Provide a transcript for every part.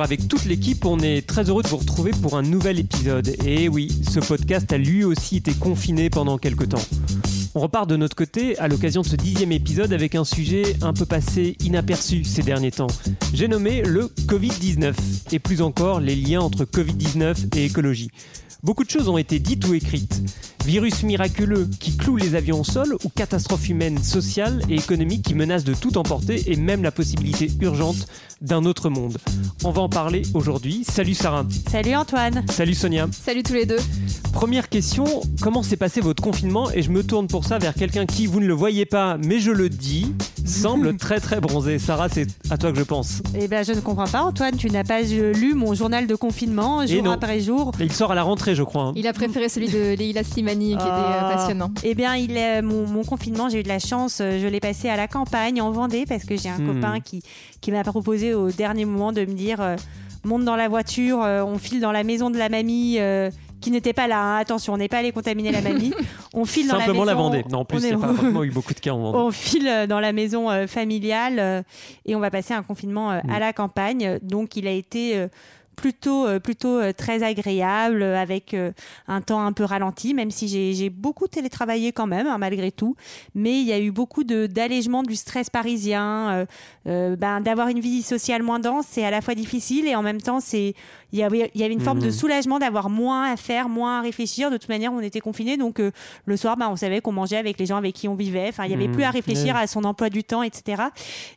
Avec toute l'équipe, on est très heureux de vous retrouver pour un nouvel épisode. Et oui, ce podcast a lui aussi été confiné pendant quelques temps. On repart de notre côté à l'occasion de ce dixième épisode avec un sujet un peu passé inaperçu ces derniers temps. J'ai nommé le Covid-19 et plus encore les liens entre Covid-19 et écologie. Beaucoup de choses ont été dites ou écrites. Virus miraculeux qui cloue les avions au sol ou catastrophe humaine, sociale et économique qui menace de tout emporter et même la possibilité urgente d'un autre monde. On va en parler aujourd'hui. Salut Sarah. Salut Antoine. Salut Sonia. Salut tous les deux. Première question, comment s'est passé votre confinement? Et je me tourne pour ça vers quelqu'un qui, vous ne le voyez pas, mais je le dis, semble très très bronzé. Sarah, c'est à toi que je pense. Eh ben, je ne comprends pas Antoine, tu n'as pas lu mon journal de confinement jour après jour. Il sort à la rentrée, je crois. hein. Il a préféré celui de Leila Slimani qui était euh, Ah. passionnant. Eh bien, il est, mon, mon confinement, j'ai eu de la chance. euh, Je l'ai passé à la campagne, en Vendée, parce que j'ai un Hmm. copain qui, qui m'a proposé au dernier moment de me dire euh, monte dans la voiture, euh, on file dans la maison de la mamie. euh, qui n'était pas là, hein. attention, on n'est pas allé contaminer la mamie. On file dans Simplement la la maison. Vendée. Non, en plus, il n'y a pas vraiment eu beaucoup de cas en Vendée. on file euh, dans la maison euh, familiale euh, et on va passer un confinement euh, Mm. à la campagne. Donc il a été euh, plutôt euh, plutôt euh, très agréable euh, avec un temps un peu ralenti même si j'ai beaucoup télétravaillé quand même hein, malgré tout. Mais il y a eu beaucoup d'allègement du stress parisien euh, ben d'avoir une vie sociale moins dense c'est à la fois difficile et en même temps c'est il y avait il y avait une forme de Mhm. soulagement d'avoir moins à faire moins à réfléchir. De toute manière on était confinés donc euh, le soir ben, on savait qu'on mangeait avec les gens avec qui on vivait. Enfin il y avait plus à réfléchir Ouais. à son emploi du temps etc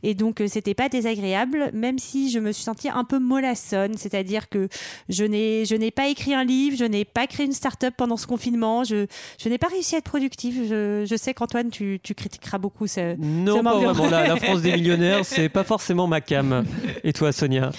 et donc euh, c'était pas désagréable même si je me suis sentie un peu mollassonne c'est-à-dire que je n'ai je n'ai pas écrit un livre je n'ai pas créé une start-up pendant ce confinement je je n'ai pas réussi à être productive je, je sais qu'Antoine tu, tu critiqueras beaucoup ce, Non, ça pas vraiment. La, la France des millionnaires, c'est pas forcément ma cam. Et toi, Sonia?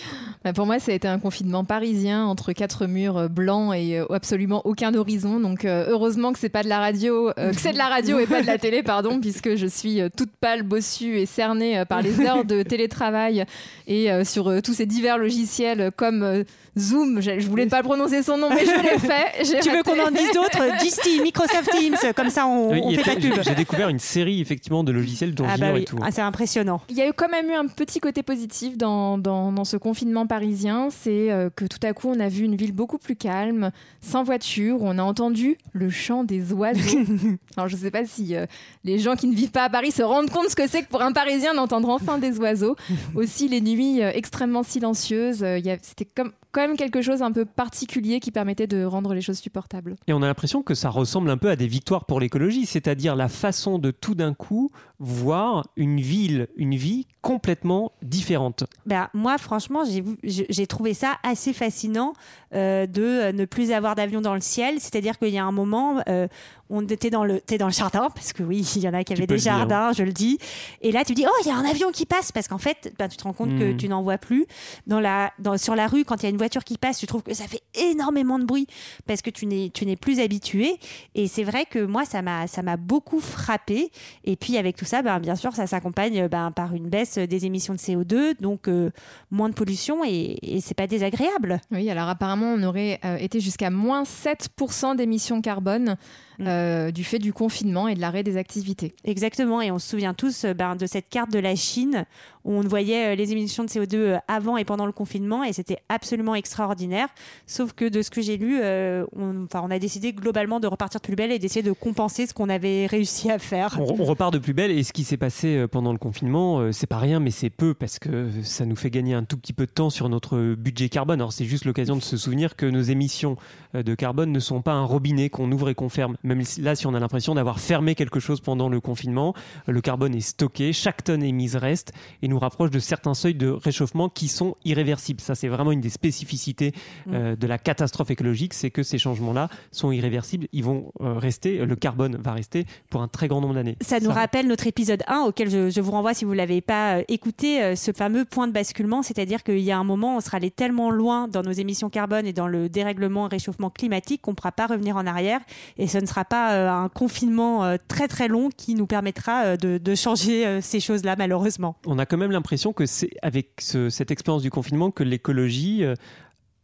Bah, pour moi, ça a été un confinement parisien entre quatre murs euh, blancs et euh, absolument aucun horizon. Donc euh, heureusement que c'est pas de la radio, euh, que c'est de la radio et pas de la télé, pardon, puisque je suis toute pâle, bossue et cernée par les heures de télétravail et euh, sur euh, tous ces divers logiciels comme euh, Zoom. Je, je voulais pas prononcer son nom, mais je l'ai fait. J'ai tu veux qu'on en dise d'autres? Disty Microsoft Teams comme ça on, Oui, on fait était- pas de pub J'ai découvert une série, effectivement, de logiciels dont ah bah oui et tout. Ah, c'est impressionnant Il y a eu quand même eu un petit côté positif dans, dans, dans ce confinement parisien, c'est euh, que tout à coup on a vu une ville beaucoup plus calme, sans voiture, on a entendu le chant des oiseaux. Alors je sais pas si euh, les gens qui ne vivent pas à Paris se rendent compte ce que c'est que pour un Parisien d'entendre enfin des oiseaux. Aussi les nuits euh, extrêmement silencieuses, euh, il y a- c'était comme quand même quelque chose un peu particulier qui permettait de rendre les choses supportables. Et on a l'impression que ça ressemble un peu à des victoires pour l'écologie, c'est-à-dire la façon de tout d'un coup voir une ville, une vie complètement différente. Ben, moi, franchement, j'ai trouvé ça assez fascinant euh, de ne plus avoir d'avion dans le ciel. C'est-à-dire qu'il y a un moment, euh, on était dans le, t'es dans le jardin, parce que oui, il y en a qui avaient des jardins, je le dis. Et là, tu dis, oh, il y a un avion qui passe, parce qu'en fait, ben, tu te rends compte que Mhm. tu n'en vois plus. Dans la, dans, sur la rue, quand il y a une voiture qui passe, tu trouves que ça fait énormément de bruit, parce que tu n'es, tu n'es plus habitué. Et c'est vrai que moi, ça m'a, ça m'a beaucoup frappé. Et puis, avec tout ça, ben, bien sûr, ça s'accompagne ben, par une baisse des émissions de CO2, donc euh, moins de pollution, et, et c'est pas désagréable. Oui, alors apparemment, on aurait euh, été jusqu'à moins 7% d'émissions carbone euh, du fait du confinement et de l'arrêt des activités. Exactement, et on se souvient tous euh, ben, de cette carte de la Chine où on voyait euh, les émissions de CO2 euh, avant et pendant le confinement, et c'était absolument extraordinaire. Sauf que de ce que j'ai lu, euh, on, enfin, on a décidé globalement de repartir de plus belle et d'essayer de compenser ce qu'on avait réussi à faire. On, on repart de plus belle et ce qui s'est passé pendant le confinement, euh, c'est pas rien, mais c'est peu parce que ça nous fait gagner un tout petit peu de temps sur notre budget carbone. Alors c'est juste l'occasion de se souvenir que nos émissions de carbone ne sont pas un robinet qu'on ouvre et qu'on ferme, même là, si on a l'impression d'avoir fermé quelque chose pendant le confinement, le carbone est stocké, chaque tonne émise reste et nous rapproche de certains seuils de réchauffement qui sont irréversibles. Ça, c'est vraiment une des spécificités Mm. euh, de la catastrophe écologique, c'est que ces changements-là sont irréversibles. Ils vont euh, rester, le carbone va rester pour un très grand nombre d'années. Ça nous rappelle notre épisode 1 auquel je, je vous renvoie si vous ne l'avez pas euh, écouté, euh, ce fameux point de basculement, c'est-à-dire qu'il y a un moment, on sera allé tellement loin dans nos émissions carbone et dans le dérèglement et réchauffement climatique qu'on ne pourra pas revenir en arrière et ce ne sera pas euh, un confinement euh, très très long qui nous permettra euh, de, de changer ces choses-là malheureusement. On a quand même l'impression que c'est avec ce- cette expérience du confinement que l'écologie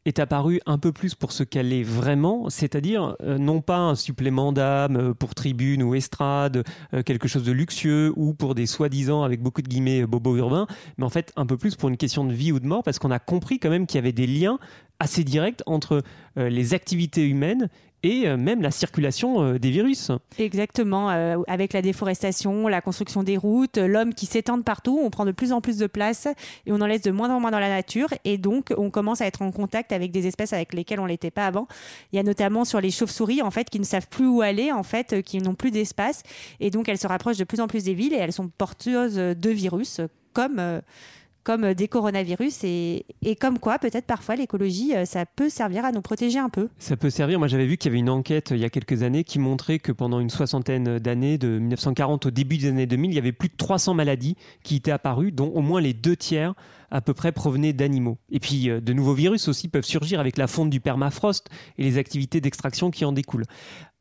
est apparue un peu plus pour ce qu'elle est vraiment, c'est-à-dire non pas un supplément d'âme pour tribune ou estrade, quelque chose de luxueux ou pour des soi-disant avec beaucoup de guillemets bobos urbains, mais en fait un peu plus pour une question de vie ou de mort parce qu'on a compris quand même qu'il y avait des liens assez directs entre les activités humaines et euh, même la circulation euh, des virus. Exactement, euh, avec la déforestation, la construction des routes, l'homme qui s'étend partout, on prend de plus en plus de place et on en laisse de moins en moins dans la nature et donc on commence à être en contact avec des espèces avec lesquelles on l'était pas avant. Il y a notamment sur les chauves-souris en fait qui ne savent plus où aller en fait, qui n'ont plus d'espace et donc elles se rapprochent de plus en plus des villes et elles sont porteuses de virus comme comme des coronavirus et, et comme quoi peut-être parfois l'écologie euh, ça peut servir à nous protéger un peu. Ça peut servir. Moi, j'avais vu qu'il y avait une enquête euh, il y a quelques années qui montrait que pendant une soixantaine d'années, de 1940 au début des années 2000, il y avait plus de 300 maladies qui étaient apparues, dont au moins les deux tiers à peu près provenaient d'animaux. Et puis, euh, de nouveaux virus aussi peuvent surgir avec la fonte du permafrost et les activités d'extraction qui en découlent.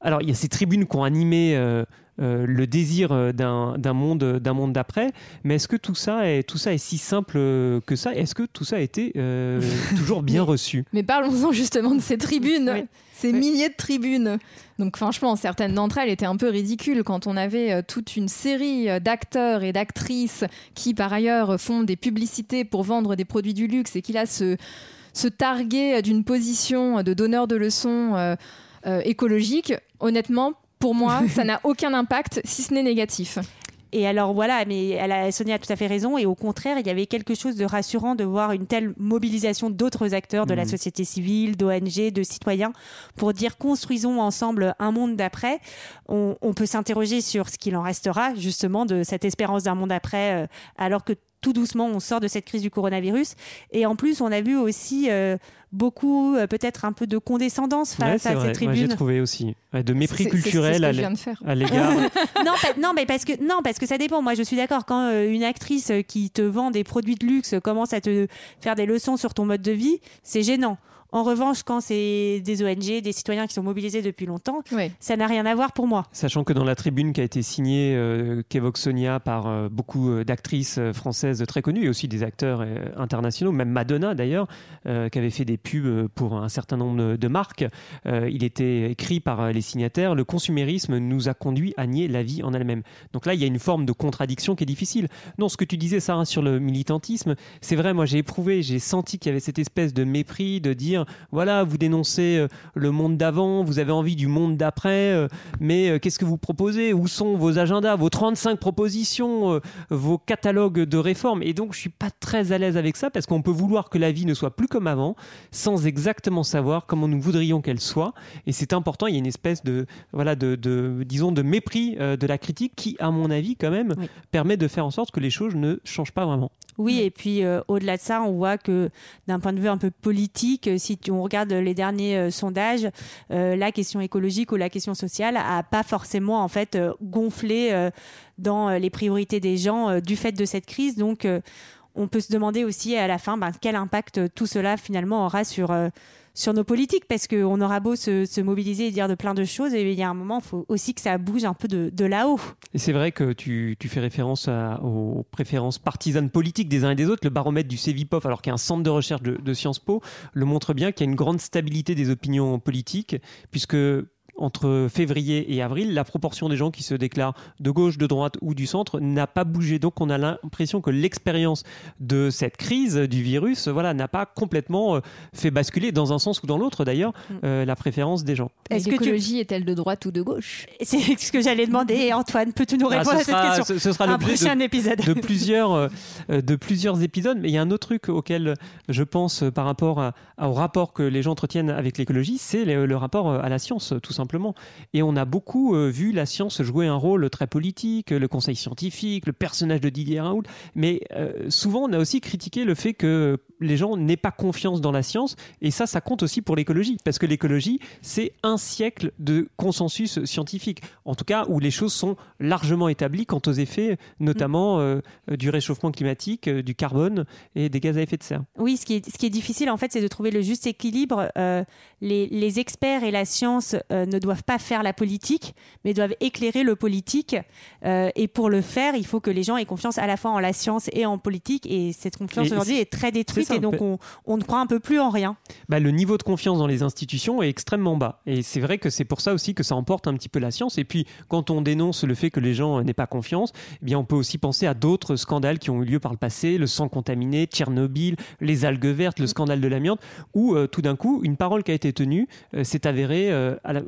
Alors, il y a ces tribunes qui ont animé euh, euh, le désir d'un monde, d'un monde d'après, mais est-ce que tout ça est, tout ça est si simple que ça? Est-ce que tout ça a été euh, toujours bien reçu? Mais parlons-en justement de ces tribunes, Oui. Ces milliers de tribunes. Donc franchement, certaines d'entre elles étaient un peu ridicules quand on avait euh, toute une série euh, d'acteurs et d'actrices qui par ailleurs font des publicités pour vendre des produits du luxe et qui là se, se targuaient d'une position de donneur de leçons euh, euh, écologiques. Honnêtement, pour moi, ça n'a aucun impact si ce n'est négatif. Et alors voilà, mais elle a, Sonia a tout à fait raison. Et au contraire, il y avait quelque chose de rassurant de voir une telle mobilisation d'autres acteurs de la Mhm. société civile, d'ONG, de citoyens, pour dire construisons ensemble un monde d'après. On, on peut s'interroger sur ce qu'il en restera justement de cette espérance d'un monde après, euh, alors que tout doucement on sort de cette crise du coronavirus. Et en plus, on a vu aussi euh, beaucoup, euh, peut-être un peu de condescendance face à vrai. ces Moi, j'ai tribunes. trouvé aussi Ouais, de mépris culturel à l'égard. non, pas- non, mais parce que non, parce que ça dépend. Moi, je suis d'accord. Quand euh, une actrice qui te vend des produits de luxe commence à te faire des leçons sur ton mode de vie, c'est gênant. En revanche, quand c'est des ONG, des citoyens qui sont mobilisés depuis longtemps, Ouais. ça n'a rien à voir pour moi. Sachant que dans la tribune qui a été signée, euh, qu'évoque Sonia par euh, beaucoup euh, d'actrices euh, françaises très connues et aussi des acteurs euh, internationaux, même Madonna d'ailleurs, euh, qui avait fait des pubs pour un certain nombre de, marques, euh, il était écrit par les signataires Le consumérisme nous a conduit à nier la vie en elle-même. Donc là, il y a une forme de contradiction qui est difficile. Non, ce que tu disais, Sarah, sur le militantisme, c'est vrai, moi j'ai éprouvé, j'ai senti qu'il y avait cette espèce de mépris de dire voilà, vous dénoncez euh, le monde d'avant, vous avez envie du monde d'après, euh, mais euh, qu'est-ce que vous proposez? Où sont vos agendas, vos 35 propositions, vos catalogues de réformes? Et donc, je suis pas très à l'aise avec ça parce qu'on peut vouloir que la vie ne soit plus comme avant sans exactement savoir comment nous voudrions qu'elle soit. Et c'est important, il y a une espèce de, voilà, de, de- disons, de mépris de la critique qui, à mon avis, quand même, Oui. permet de faire en sorte que les choses ne changent pas vraiment. Oui, et puis euh, au-delà de ça, on voit que d'un point de vue un peu politique, euh, si on regarde les derniers euh, sondages, euh, la question écologique ou la question sociale a pas forcément en fait euh, gonflé dans les priorités des gens du fait de cette crise. Donc, on peut se demander aussi à la fin ben, quel impact tout cela finalement aura sur sur nos politiques, parce qu'on aura beau se, se mobiliser et dire de plein de choses, et il y a un moment, il faut aussi que ça bouge un peu de, là-haut. Et c'est vrai que tu, tu fais référence aux préférences partisanes politiques des uns et des autres. Le baromètre du CEVIPOF, alors qu'il y a un centre de recherche de, de Sciences Po, le montre bien qu'il y a une grande stabilité des opinions politiques, puisque entre février et avril, la proportion des gens qui se déclarent de gauche, de droite ou du centre n'a pas bougé. Donc on a l'impression que l'expérience de cette crise du virus voilà, n'a pas complètement euh, fait basculer, dans un sens ou dans l'autre d'ailleurs, Mm. euh, la préférence des gens. Est-ce que tu- L'écologie est-elle de droite ou de gauche? C'est ce que j'allais demander. Et Antoine, peux-tu nous Ah, répondre ce à cette sera- question? ce- ce sera Un l'objet de- prochain épisode. de plusieurs, euh, de plusieurs épisodes. Mais il y a un autre truc auquel je pense par rapport à- au rapport que les gens entretiennent avec l'écologie, c'est le, le rapport à la science, tout simplement. Et on a beaucoup euh, vu la science jouer un rôle très politique, le conseil scientifique, le personnage de Didier Raoult. Mais euh, souvent, on a aussi critiqué le fait que les gens n'aient pas confiance dans la science. Et ça, ça compte aussi pour l'écologie. Parce que l'écologie, c'est un siècle de consensus scientifique. En tout cas, où les choses sont largement établies quant aux effets, notamment mm. euh, du réchauffement climatique, du carbone et des gaz à effet de serre. Oui, ce qui est, ce qui est difficile, en fait, c'est de trouver le juste équilibre. les, les, experts et la science ne doivent pas faire la politique, mais doivent éclairer le politique. Euh, et pour le faire, il faut que les gens aient confiance à la fois en la science et en politique. Et cette confiance aujourd'hui est très détruite et donc on, on, ne croit un peu plus en rien. Bah, le niveau de confiance dans les institutions est extrêmement bas. Et c'est vrai que c'est pour ça aussi que ça emporte un petit peu la science. Et puis quand on dénonce le fait que les gens n'aient pas confiance, eh bien on peut aussi penser à d'autres scandales qui ont eu lieu par le passé, le sang contaminé, Tchernobyl, les algues vertes, le scandale de l'amiante, où euh, tout d'un coup une parole qui a été tenue euh, s'est avérée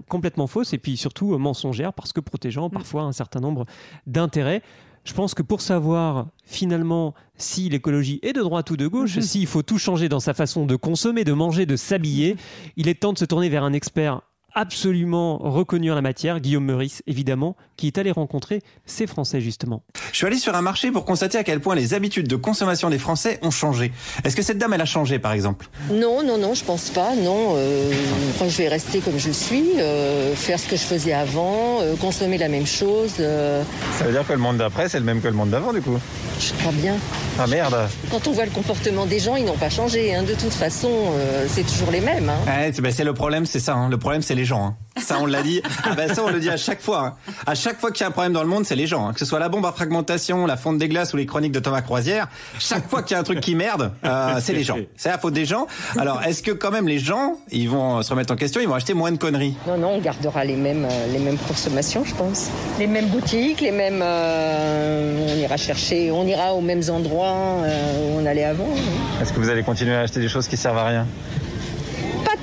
complètement fausse et puis surtout mensongère parce que protégeant mm. parfois un certain nombre d'intérêts. Je pense que pour savoir finalement si l'écologie est de droite ou de gauche, mm-hmm. s'il faut tout changer dans sa façon de consommer, de manger, de s'habiller, il est temps de se tourner vers un expert absolument reconnu en la matière, Guillaume Meurice évidemment, qui est allé rencontrer ces Français justement. Je suis allé sur un marché pour constater à quel point les habitudes de consommation des Français ont changé. Est-ce que cette dame, elle a changé par exemple? Non, non, non, je pense pas. Non, euh, je vais rester comme je suis, euh, faire ce que je faisais avant, euh, consommer la même chose. Ça veut dire que le monde d'après, c'est le même que le monde d'avant du coup? Je crois bien. Ah merde Quand on voit le comportement des gens, ils n'ont pas changé. Hein. De toute façon, c'est toujours les mêmes. Hein. Ben, c'est le problème, c'est ça. Hein. Le problème, c'est les gens. Hein. Ça, on l'a dit. Ah ben, ça, on le dit à chaque fois. Hein. À chaque fois qu'il y a un problème dans le monde, c'est les gens. Hein. Que ce soit la bombe à fragmentation, la fonte des glaces ou les chroniques de Thomas Croisière, chaque fois qu'il y a un truc qui merde, euh, c'est les gens. C'est la faute des gens. Alors, est-ce que quand même les gens, ils vont se remettre en question, ils vont acheter moins de conneries? Non, non, on gardera les mêmes, euh, les mêmes consommations, je pense. Les mêmes boutiques, les mêmes. Euh, on ira chercher, on ira aux mêmes endroits où on allait avant. Est-ce que vous allez continuer à acheter des choses qui servent à rien?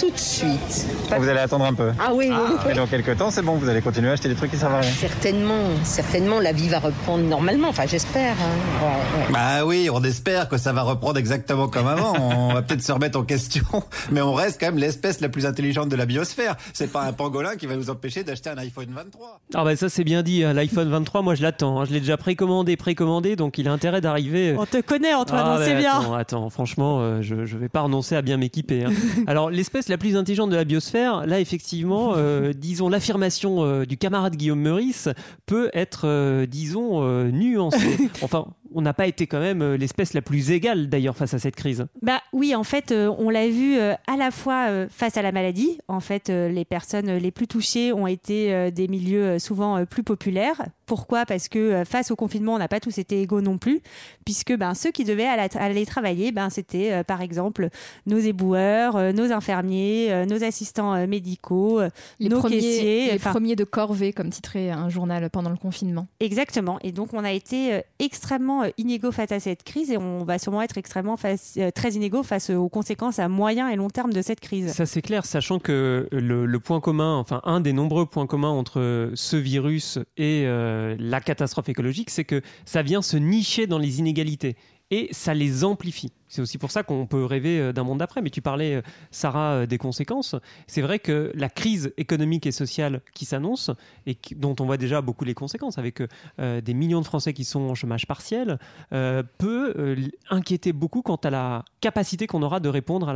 Tout de suite. vous allez attendre un peu Ah oui, oui, Et dans quelques temps, c'est bon, vous allez continuer à acheter des trucs qui servent à rien Certainement, certainement, la vie va reprendre normalement, enfin j'espère. Hein. Bah oui, on espère que ça va reprendre exactement comme avant. on va peut-être se remettre en question, mais on reste quand même l'espèce la plus intelligente de la biosphère. C'est pas un pangolin qui va nous empêcher d'acheter un iPhone 23. Ah bah ça c'est bien dit, hein. l'iPhone 23, moi je l'attends. Hein. Je l'ai déjà précommandé, précommandé, donc il a intérêt d'arriver. On te connaît Antoine, ah, on sait bien. Attends, attends, franchement, euh, je, je vais pas renoncer à bien m'équiper. Alors l'espèce la plus intelligente de la biosphère, là effectivement, euh, disons l'affirmation euh, du camarade Guillaume Meurice peut être, euh, disons, nuancée. Enfin, on n'a pas été quand même l'espèce la plus égale d'ailleurs face à cette crise. Bah oui, en fait, on l'a vu à la fois face à la maladie. En fait, les personnes les plus touchées ont été des milieux souvent plus populaires. Pourquoi? Parce que face au confinement, on n'a pas tous été égaux non plus, puisque ben, ceux qui devaient aller travailler, ben, c'était par exemple nos éboueurs, nos infirmiers, nos assistants médicaux, les nos premiers, caissiers. Les premiers de corvée, comme titrait un journal pendant le confinement. Exactement. Et donc, on a été extrêmement euh, inégaux face à cette crise et on va sûrement être extrêmement euh, très inégaux face aux conséquences à moyen et long terme de cette crise. Ça c'est clair, sachant que le, point commun, enfin un des nombreux points communs entre ce virus et euh, la catastrophe écologique, c'est que ça vient se nicher dans les inégalités et ça les amplifie. C'est aussi pour ça qu'on peut rêver euh, d'un monde d'après. Mais tu parlais, euh, Sarah, euh, des conséquences. C'est vrai que la crise économique et sociale qui s'annonce, et dont on voit déjà beaucoup les conséquences, avec des millions de Français qui sont en chômage partiel, peut inquiéter beaucoup quant à la capacité qu'on aura de répondre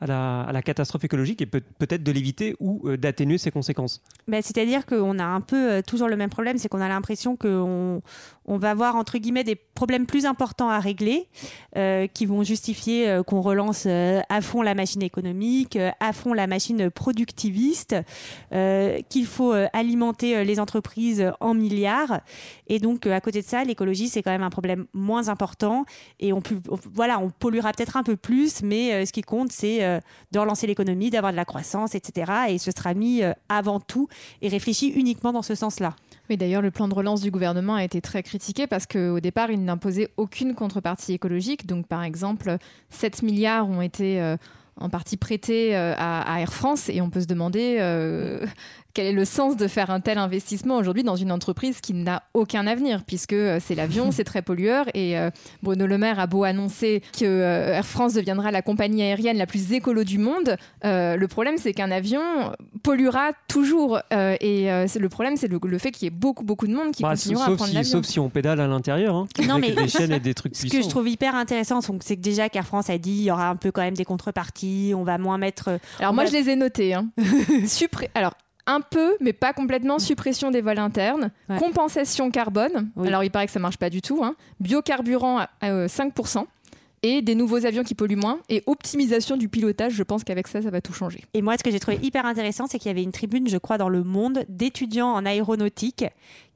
à la, catastrophe écologique et peut-être de l'éviter ou d'atténuer ses conséquences. Bah, C'est-à-dire qu'on a un peu toujours le même problème, c'est qu'on a l'impression qu'on on va avoir, entre guillemets, des problèmes plus importants à régler, qui vont juste euh, qu'on relance euh, à fond la machine économique, euh, à fond la machine productiviste, qu'il faut alimenter les entreprises en milliards. Et donc, à côté de ça, l'écologie, c'est quand même un problème moins important. Et on, voilà, on polluera peut-être un peu plus, mais ce qui compte, c'est de relancer l'économie, d'avoir de la croissance, etc. Et ce sera mis avant tout et réfléchi uniquement dans ce sens-là. Oui, d'ailleurs, le plan de relance du gouvernement a été très critiqué parce qu'au départ, il n'imposait aucune contrepartie écologique. Donc, par exemple, 7 milliards ont été euh, en partie prêtés euh, à, Air France et on peut se demander euh, quel est le sens de faire un tel investissement aujourd'hui dans une entreprise qui n'a aucun avenir, puisque euh, c'est l'avion, c'est très pollueur, et euh, Bruno Le Maire a beau annoncer que euh, Air France deviendra la compagnie aérienne la plus écolo du monde, le problème c'est qu'un avion polluera toujours, et le problème c'est le, fait qu'il y ait beaucoup beaucoup de monde qui bah, continuera à prendre si, l'avion. Sauf si on pédale à l'intérieur, hein, non mais des chaînes et des trucs Ce que je trouve hyper intéressant, c'est que déjà qu'Air France a dit il y aura un peu quand même des contreparties, on va moins mettre. Alors moi je les ai notés. Hein. Alors un peu, mais pas complètement, suppression des vols internes, compensation carbone, alors il paraît que ça marche pas du tout, hein. biocarburant à, 5%, euh, et des nouveaux avions qui polluent moins, et optimisation du pilotage, je pense qu'avec ça, ça va tout changer. Et moi, ce que j'ai trouvé hyper intéressant, c'est qu'il y avait une tribune, je crois, dans le monde, d'étudiants en aéronautique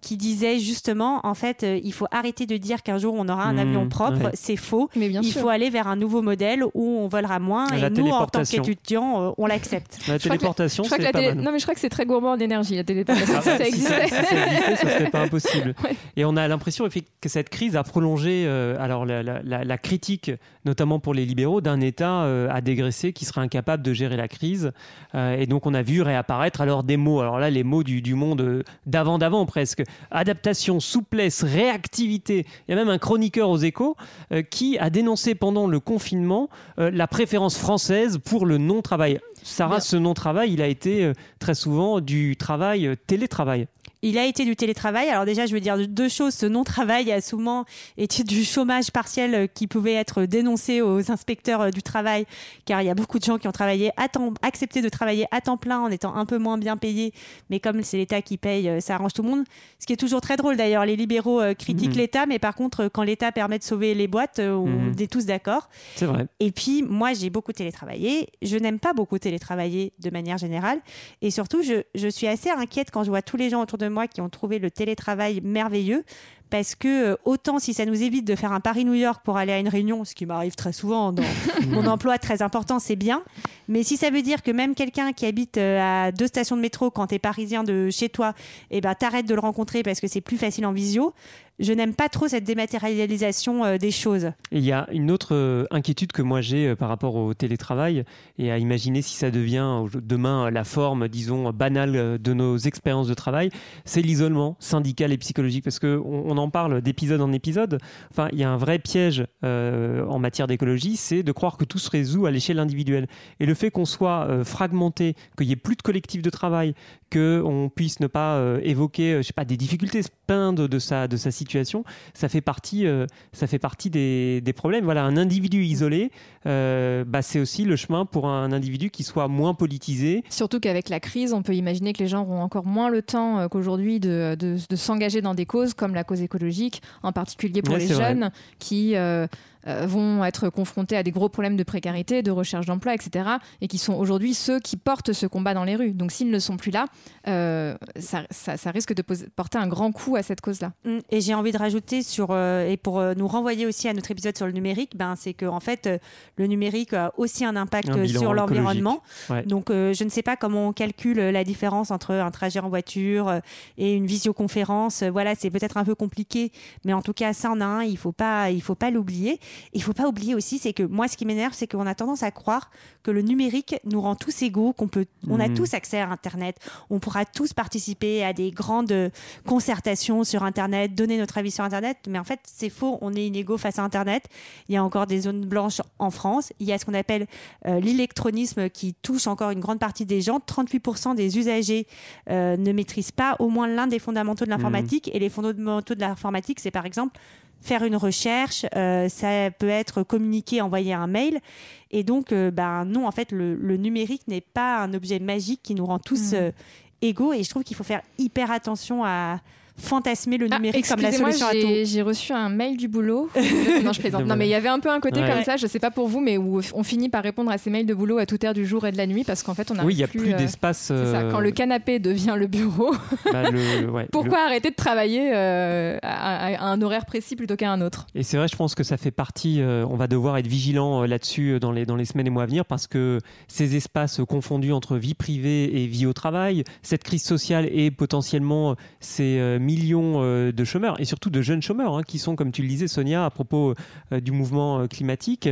qui disait justement, en fait, euh, il faut arrêter de dire qu'un jour on aura un mmh, avion propre. C'est faux. Mais bien il faut aller vers un nouveau modèle où on volera moins. et nous, en tant qu'étudiants, euh, on l'accepte. La téléportation, c'est pas Non, mais je crois que c'est très gourmand en énergie, la téléportation. ça, ça existait. ça, serait pas impossible. Et on a l'impression que cette crise a prolongé euh, alors la, la, la, critique, notamment pour les libéraux, d'un État à dégraisser qui serait incapable de gérer la crise. et donc on a vu réapparaître alors des mots. Alors là, les mots du, du monde d'avant d'avant presque adaptation, souplesse, réactivité. Il y a même un chroniqueur aux échos euh, qui a dénoncé pendant le confinement euh, la préférence française pour le non-travail. Sarah, ce non-travail, il a été euh, très souvent du travail télétravail. Il a été du télétravail. Alors déjà, je veux dire deux choses. Ce non-travail a souvent été du chômage partiel euh, qui pouvait être dénoncé aux inspecteurs euh, du travail, car il y a beaucoup de gens qui ont travaillé à temps, accepté de travailler à temps plein en étant un peu moins bien payés. Mais comme c'est l'État qui paye, euh, ça arrange tout le monde. Ce qui est toujours très drôle d'ailleurs. Les libéraux critiquent mhm. l'État, mais par contre, quand l'État permet de sauver les boîtes, on mhm. est tous d'accord. C'est vrai. Et puis, moi, j'ai beaucoup télétravaillé. Je n'aime pas beaucoup télétravailler de manière générale. Et surtout, je, je suis assez inquiète quand je vois tous les gens autour de moi qui ont trouvé le télétravail merveilleux parce que euh, autant si ça nous évite de faire un Paris-New York pour aller à une réunion, ce qui m'arrive très souvent dans mon emploi très important, c'est bien. Mais si ça veut dire que même quelqu'un qui habite euh, à deux stations de métro quand tu es parisien de chez toi, eh ben t'arrêtes de le rencontrer parce que c'est plus facile en visio, je n'aime pas trop cette dématérialisation euh, des choses. Il y a une autre inquiétude que moi j'ai par rapport au télétravail et à imaginer si ça devient demain la forme, disons, banale de nos expériences de travail, c'est l'isolement syndical et psychologique parce qu'on on en parle d'épisode en épisode. Enfin, il y a un vrai piège en matière d'écologie, c'est de croire que tout se résout à l'échelle individuelle. Et le fait qu'on soit fragmenté, qu'il y ait plus de collectif de travail, qu'on puisse ne pas évoquer, je sais pas, des difficultés, se peindre de sa, de sa situation ça fait partie, euh, ça fait partie des, problèmes. Voilà, un individu isolé, euh, bah, c'est aussi le chemin pour un individu qui soit moins politisé. Surtout qu'avec la crise, on peut imaginer que les gens auront encore moins le temps euh, qu'aujourd'hui de, s'engager dans des causes comme la cause écologique, en particulier pour les jeunes qui euh, vont être confrontés à des gros problèmes de précarité, de recherche d'emploi, etc. Et qui sont aujourd'hui ceux qui portent ce combat dans les rues. Donc s'ils ne sont plus là, euh, ça, risque de porter un grand coup à cette cause-là. Mm. Et j'ai envie de rajouter sur, euh, et pour nous renvoyer aussi à notre épisode sur le numérique, ben, c'est qu'en en fait, le numérique a aussi un impact sur l'environnement. Donc je ne sais pas comment on calcule la différence entre un trajet en voiture et une visioconférence. Voilà, c'est peut-être un peu compliqué, mais en tout cas, ça en a un, il ne faut pas, il faut pas l'oublier. Il faut pas oublier aussi, c'est que moi, ce qui m'énerve, c'est qu'on a tendance à croire que le numérique nous rend tous égaux, qu'on peut, on a mmh. tous accès à Internet, on pourra tous participer à des grandes concertations sur Internet, donner notre avis sur Internet. Mais en fait, c'est faux. On est inégaux face à Internet. Il y a encore des zones blanches en France. Il y a ce qu'on appelle euh, l'électronisme qui touche encore une grande partie des gens. 38% des usagers euh, ne maîtrisent pas au moins l'un des fondamentaux de l'informatique. Mmh. Et les fondamentaux de l'informatique, c'est par exemple faire une recherche, euh, ça peut être communiquer, envoyer un mail. Et donc, euh, ben, non, en fait, le, numérique n'est pas un objet magique qui nous rend tous mmh. euh, égaux. Et je trouve qu'il faut faire hyper attention à, fantasmer le ah, numérique comme la solution à tout. J'ai reçu un mail du boulot. non, je plaisante. Non, mais il y avait un peu un côté comme ça, je sais pas pour vous, mais où on finit par répondre à ces mails de boulot à toute heure du jour et de la nuit parce qu'en fait, on a. Oui, il n'y a plus, euh, d'espace. Quand le canapé devient le bureau, bah, pourquoi arrêter de travailler euh, à, un horaire précis plutôt qu'à un autre? Et c'est vrai, je pense que ça fait partie. Euh, on va devoir être vigilant là-dessus dans les, dans les semaines et mois à venir parce que ces espaces confondus entre vie privée et vie au travail, cette crise sociale et potentiellement ces millions euh, de chômeurs et surtout de jeunes chômeurs hein, qui sont, comme tu le disais, Sonia, à propos euh, du mouvement euh, climatique,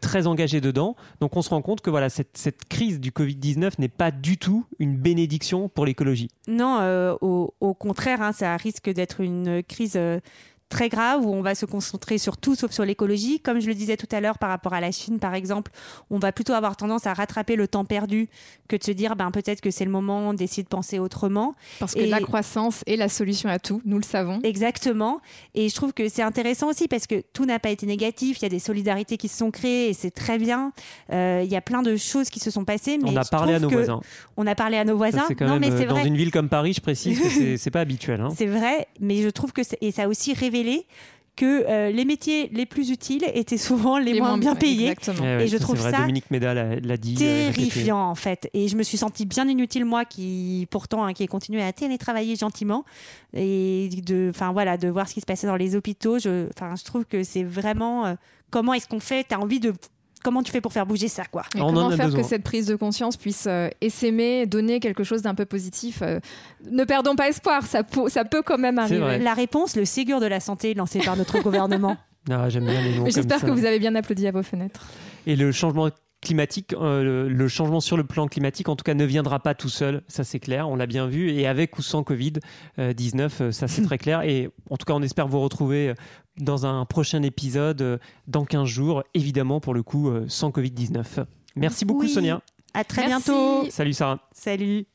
très engagés dedans. Donc on se rend compte que voilà, cette, cette crise du Covid-19 n'est pas du tout une bénédiction pour l'écologie. Non, au, contraire, hein, ça risque d'être une crise très grave où on va se concentrer sur tout sauf sur l'écologie. Comme je le disais tout à l'heure par rapport à la Chine, par exemple, on va plutôt avoir tendance à rattraper le temps perdu que de se dire ben, peut-être que c'est le moment d'essayer de penser autrement. Parce que Et- la croissance est la solution à tout, nous le savons. Exactement. Et je trouve que c'est intéressant aussi parce que tout n'a pas été négatif. Il y a des solidarités qui se sont créées et c'est très bien. Euh, il y a plein de choses qui se sont passées. Mais on a parlé à nos voisins. On a parlé à nos Ça, voisins. c'est quand non, même mais euh, c'est dans vrai. une ville comme Paris, je précise que c'est- pas habituel. hein. C'est vrai, mais je trouve que et ça a aussi révélé que euh, les métiers les plus utiles étaient souvent les, moins, bien payés. Exactement. Eh ouais, Et je ça, trouve vrai, ça Dominique Méda l'a l'a dit. euh. Terrifiant en fait. Et je me suis sentie bien inutile moi qui pourtant hein, qui ai continué à télétravailler gentiment et de enfin voilà de voir ce qui se passait dans les hôpitaux. Je enfin je trouve que c'est vraiment euh, comment est-ce qu'on fait? T'as envie de comment tu fais pour faire bouger ça quoi Et comment faire besoin. que cette prise de conscience puisse euh, essaimer, donner quelque chose d'un peu positif euh, Ne perdons pas espoir, ça, peut- ça peut quand même arriver. La réponse, le Ségur de la santé lancé par notre gouvernement. Ah, J'aime bien les noms Mais comme J'espère ça. que vous avez bien applaudi à vos fenêtres. Et le changement climatique, euh, le, changement sur le plan climatique, en tout cas, ne viendra pas tout seul. Ça, c'est clair. On l'a bien vu. Et avec ou sans Covid-19, euh, ça, c'est très clair. Et en tout cas, on espère vous retrouver euh, dans un prochain épisode euh, dans 15 jours, évidemment, pour le coup, euh, sans Covid-19. Merci beaucoup, Oui. Sonia. À très Merci. bientôt. Salut, Sarah. Salut.